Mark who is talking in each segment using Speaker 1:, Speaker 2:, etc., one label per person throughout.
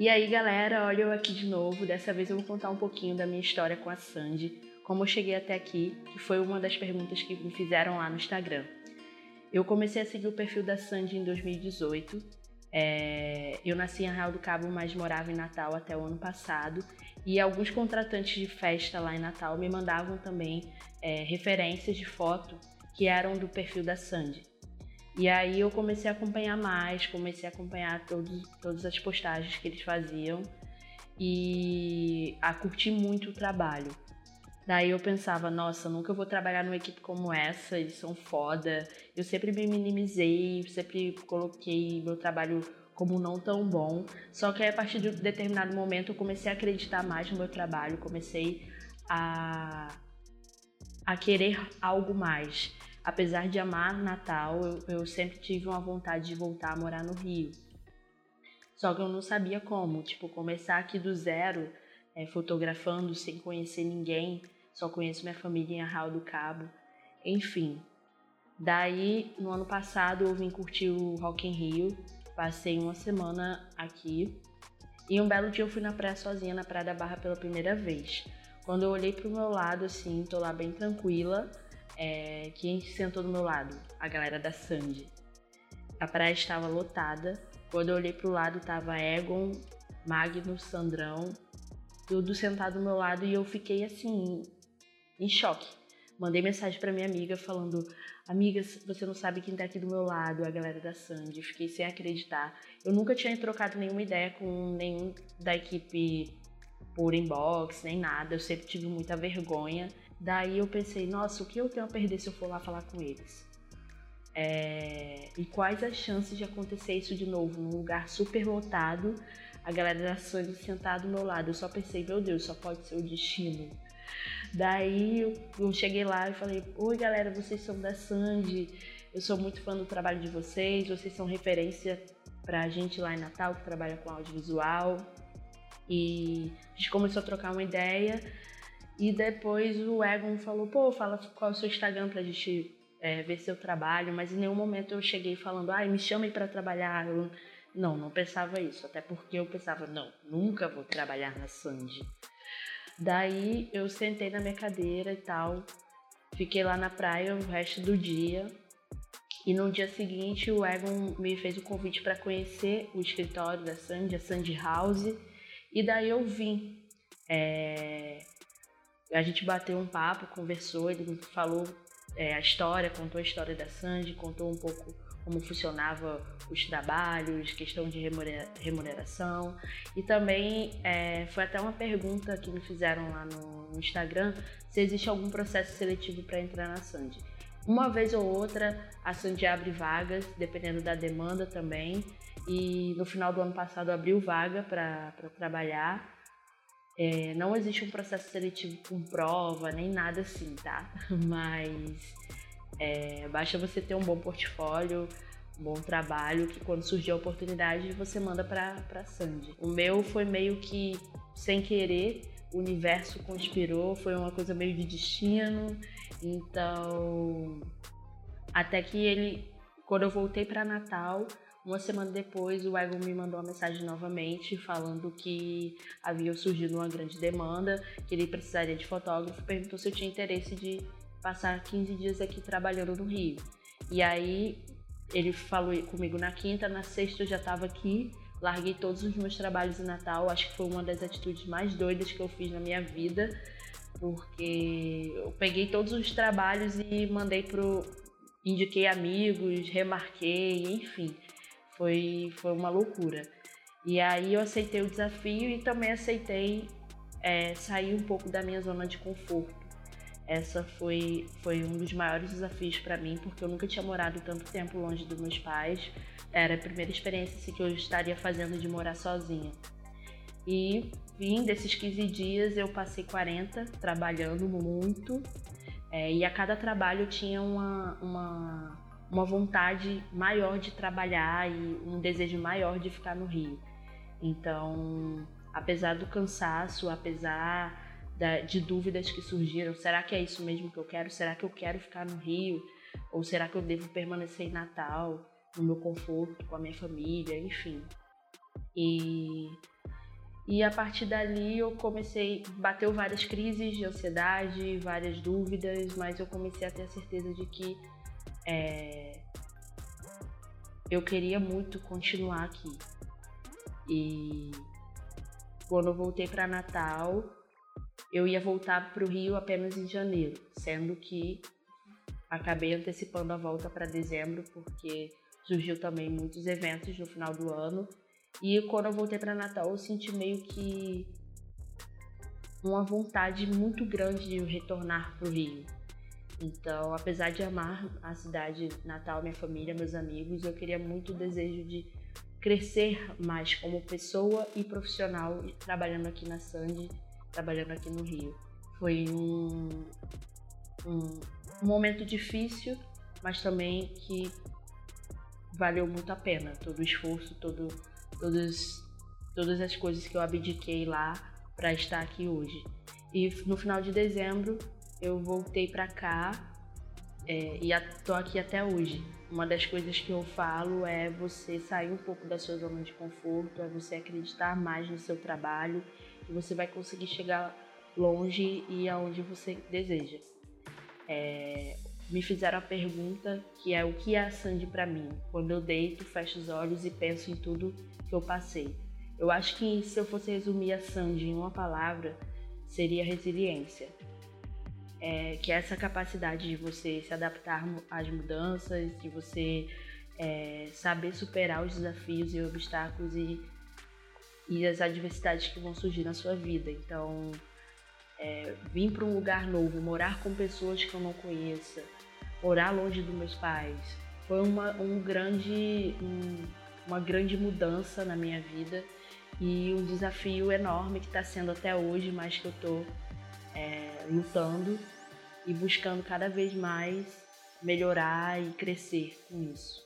Speaker 1: E aí, galera, olha eu aqui de novo. Dessa vez eu vou contar um pouquinho da minha história com a Sandy, como eu cheguei até aqui, que foi uma das perguntas que me fizeram lá no Instagram. Eu comecei a seguir o perfil da Sandy em 2018. É... eu nasci em Arraial do Cabo, mas morava em Natal até o ano passado. E alguns contratantes de festa lá em Natal me mandavam também é, referências de foto que eram do perfil da Sandy. E aí eu comecei a acompanhar mais, comecei a acompanhar todos, todas as postagens que eles faziam e a curtir muito o trabalho. Daí eu pensava, nossa, nunca vou trabalhar numa equipe como essa, eles são foda. Eu sempre me minimizei, sempre coloquei meu trabalho como não tão bom. Só que a partir de um determinado momento eu comecei a acreditar mais no meu trabalho, comecei a, a querer algo mais apesar de amar Natal, eu, eu sempre tive uma vontade de voltar a morar no Rio. Só que eu não sabia como, tipo, começar aqui do zero, é, fotografando sem conhecer ninguém, só conheço minha família em Arraial do Cabo, enfim. Daí, no ano passado, eu vim curtir o Rock in Rio, passei uma semana aqui, e um belo dia eu fui na praia sozinha, na Praia da Barra pela primeira vez. Quando eu olhei pro meu lado, assim, tô lá bem tranquila, é, quem sentou do meu lado? A galera da Sandy. A praia estava lotada. Quando eu olhei pro lado, tava Egon, Magnus, Sandrão, tudo sentado do meu lado e eu fiquei assim, em choque. Mandei mensagem para minha amiga falando: Amiga, você não sabe quem tá aqui do meu lado, a galera da Sandy. Fiquei sem acreditar. Eu nunca tinha trocado nenhuma ideia com nenhum da equipe por inbox, nem nada. Eu sempre tive muita vergonha. Daí eu pensei, nossa, o que eu tenho a perder se eu for lá falar com eles? É... E quais as chances de acontecer isso de novo num lugar super lotado, a galera da Sony sentada do meu lado? Eu só pensei, meu Deus, só pode ser o destino. Daí eu cheguei lá e falei: Oi, galera, vocês são da Sandy. Eu sou muito fã do trabalho de vocês. Vocês são referência pra gente lá em Natal que trabalha com audiovisual. E a gente começou a trocar uma ideia. E depois o Egon falou, pô, fala qual é o seu Instagram pra gente é, ver seu trabalho, mas em nenhum momento eu cheguei falando, ai, me chamem para trabalhar. Eu, não, não pensava isso, até porque eu pensava, não, nunca vou trabalhar na Sandy. Daí eu sentei na minha cadeira e tal, fiquei lá na praia o resto do dia. E no dia seguinte o Egon me fez o convite para conhecer o escritório da Sandy, a Sandy House, e daí eu vim. É, a gente bateu um papo, conversou, ele falou é, a história, contou a história da Sandy, contou um pouco como funcionava os trabalhos, questão de remuneração. E também é, foi até uma pergunta que me fizeram lá no Instagram se existe algum processo seletivo para entrar na Sandy. Uma vez ou outra, a Sandy abre vagas, dependendo da demanda também. E no final do ano passado abriu vaga para trabalhar. É, não existe um processo seletivo com prova, nem nada assim, tá? Mas é, basta você ter um bom portfólio, um bom trabalho, que quando surgir a oportunidade você manda para a Sandy. O meu foi meio que sem querer, o universo conspirou, foi uma coisa meio de destino. Então, até que ele, quando eu voltei para Natal, uma semana depois, o Egon me mandou uma mensagem novamente falando que havia surgido uma grande demanda, que ele precisaria de fotógrafo, perguntou se eu tinha interesse de passar 15 dias aqui trabalhando no Rio. E aí ele falou comigo na quinta, na sexta eu já estava aqui, larguei todos os meus trabalhos em Natal, acho que foi uma das atitudes mais doidas que eu fiz na minha vida, porque eu peguei todos os trabalhos e mandei pro indiquei amigos, remarquei, enfim foi, foi uma loucura. E aí eu aceitei o desafio e também aceitei é, sair um pouco da minha zona de conforto. Essa foi, foi um dos maiores desafios para mim, porque eu nunca tinha morado tanto tempo longe dos meus pais. Era a primeira experiência assim, que eu estaria fazendo de morar sozinha. E vim desses 15 dias, eu passei 40 trabalhando muito. É, e a cada trabalho tinha uma, uma uma vontade maior de trabalhar e um desejo maior de ficar no Rio. Então, apesar do cansaço, apesar da, de dúvidas que surgiram, será que é isso mesmo que eu quero? Será que eu quero ficar no Rio? Ou será que eu devo permanecer em Natal, no meu conforto, com a minha família, enfim. E, e a partir dali eu comecei, bateu várias crises de ansiedade, várias dúvidas, mas eu comecei a ter a certeza de que é, eu queria muito continuar aqui. E quando eu voltei para Natal, eu ia voltar para o Rio apenas em janeiro, sendo que acabei antecipando a volta para dezembro porque surgiu também muitos eventos no final do ano. E quando eu voltei para Natal, eu senti meio que uma vontade muito grande de retornar para o Rio. Então, apesar de amar a cidade natal, minha família, meus amigos, eu queria muito o desejo de crescer mais como pessoa e profissional trabalhando aqui na Sandy, trabalhando aqui no Rio. Foi um, um, momento difícil, mas também que valeu muito a pena. Todo o esforço, todo, todos, todas as coisas que eu abdiquei lá para estar aqui hoje. E no final de dezembro eu voltei para cá é, e estou aqui até hoje. Uma das coisas que eu falo é você sair um pouco da sua zona de conforto, é você acreditar mais no seu trabalho e você vai conseguir chegar longe e aonde você deseja. É, me fizeram a pergunta que é o que é a Sandy para mim. Quando eu deito, fecho os olhos e penso em tudo que eu passei. Eu acho que se eu fosse resumir a Sandy em uma palavra, seria resiliência é, que é essa capacidade de você se adaptar às mudanças, de você é, saber superar os desafios e obstáculos e, e as adversidades que vão surgir na sua vida. Então, é, vir para um lugar novo, morar com pessoas que eu não conheça, morar longe dos meus pais, foi uma, um grande, um, uma grande mudança na minha vida e um desafio enorme que está sendo até hoje, mas que eu estou é, lutando e buscando cada vez mais melhorar e crescer com isso.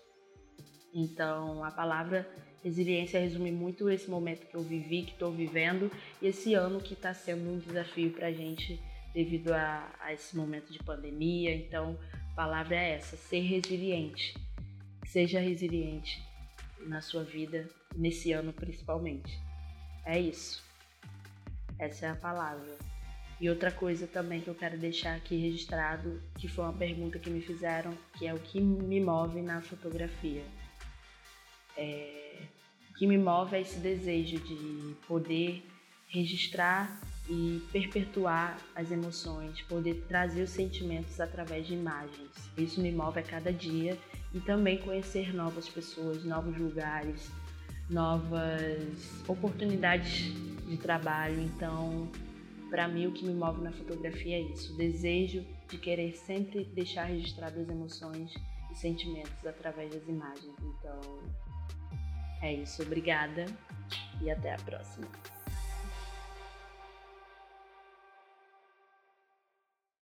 Speaker 1: Então, a palavra resiliência resume muito esse momento que eu vivi, que estou vivendo, e esse ano que está sendo um desafio para a gente devido a, a, esse momento de pandemia. Então, a palavra é essa: ser resiliente. Seja resiliente na sua vida, nesse ano principalmente. É isso. Essa é a palavra. E outra coisa também que eu quero deixar aqui registrado, que foi uma pergunta que me fizeram, que é o que me move na fotografia. É, o que me move é esse desejo de poder registrar e perpetuar as emoções, poder trazer os sentimentos através de imagens. Isso me move a cada dia e também conhecer novas pessoas, novos lugares, novas oportunidades de trabalho. Então, para mim, o que me move na fotografia é isso: o desejo de querer sempre deixar registradas as emoções e sentimentos através das imagens. Então, é isso. Obrigada e até a próxima.